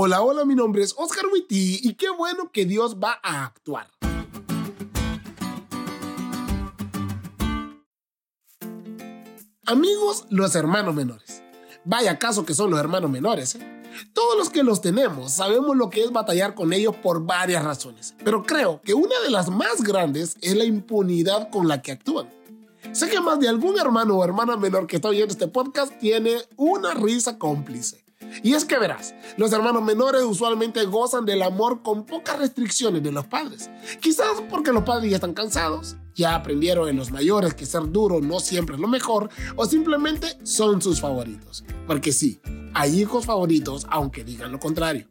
Hola, hola, mi nombre es Oscar Witty y qué bueno que Dios va a actuar. Amigos, los hermanos menores. Vaya caso que son los hermanos menores, ¿eh? Todos los que los tenemos sabemos lo que es batallar con ellos por varias razones, pero creo que una de las más grandes es la impunidad con la que actúan. Sé que más de algún hermano o hermana menor que está oyendo este podcast tiene una risa cómplice. Y es que verás, los hermanos menores usualmente gozan del amor con pocas restricciones de los padres. Quizás porque los padres ya están cansados, ya aprendieron en los mayores que ser duro no siempre es lo mejor, o simplemente son sus favoritos. Porque sí, hay hijos favoritos aunque digan lo contrario.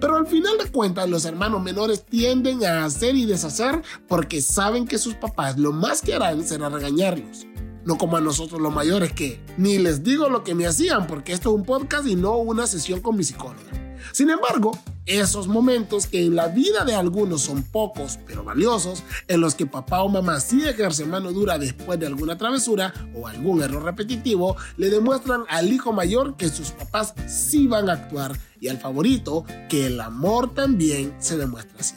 Pero al final de cuentas, los hermanos menores tienden a hacer y deshacer porque saben que sus papás lo más que harán será regañarlos. No como a nosotros los mayores que ni les digo lo que me hacían porque esto es un podcast y no una sesión con mi psicóloga. Sin embargo, esos momentos que en la vida de algunos son pocos pero valiosos, en los que papá o mamá sí ejercen mano dura después de alguna travesura o algún error repetitivo, le demuestran al hijo mayor que sus papás sí van a actuar y al favorito que el amor también se demuestra así.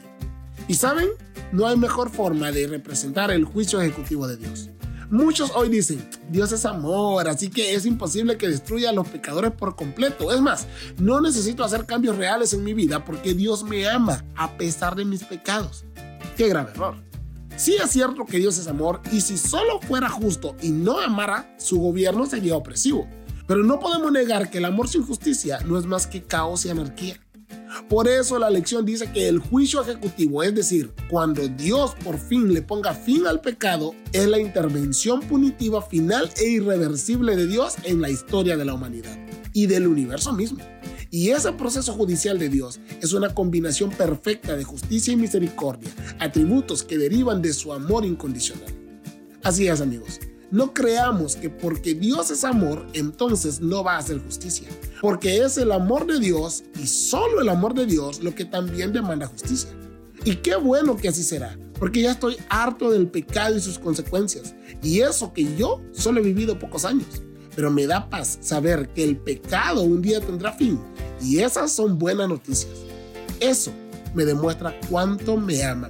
Y saben, no hay mejor forma de representar el juicio ejecutivo de Dios. Muchos hoy dicen, Dios es amor, así que es imposible que destruya a los pecadores por completo. Es más, no necesito hacer cambios reales en mi vida porque Dios me ama a pesar de mis pecados. Qué grave error. Sí es cierto que Dios es amor y si solo fuera justo y no amara, su gobierno sería opresivo. Pero no podemos negar que el amor sin justicia no es más que caos y anarquía. Por eso la lección dice que el juicio ejecutivo, es decir, cuando Dios por fin le ponga fin al pecado, es la intervención punitiva final e irreversible de Dios en la historia de la humanidad y del universo mismo. Y ese proceso judicial de Dios es una combinación perfecta de justicia y misericordia, atributos que derivan de su amor incondicional. Así es amigos, no creamos que porque Dios es amor, entonces no va a hacer justicia. Porque es el amor de Dios y solo el amor de Dios lo que también demanda justicia. Y qué bueno que así será, porque ya estoy harto del pecado y sus consecuencias. Y eso que yo solo he vivido pocos años. Pero me da paz saber que el pecado un día tendrá fin. Y esas son buenas noticias. Eso me demuestra cuánto me ama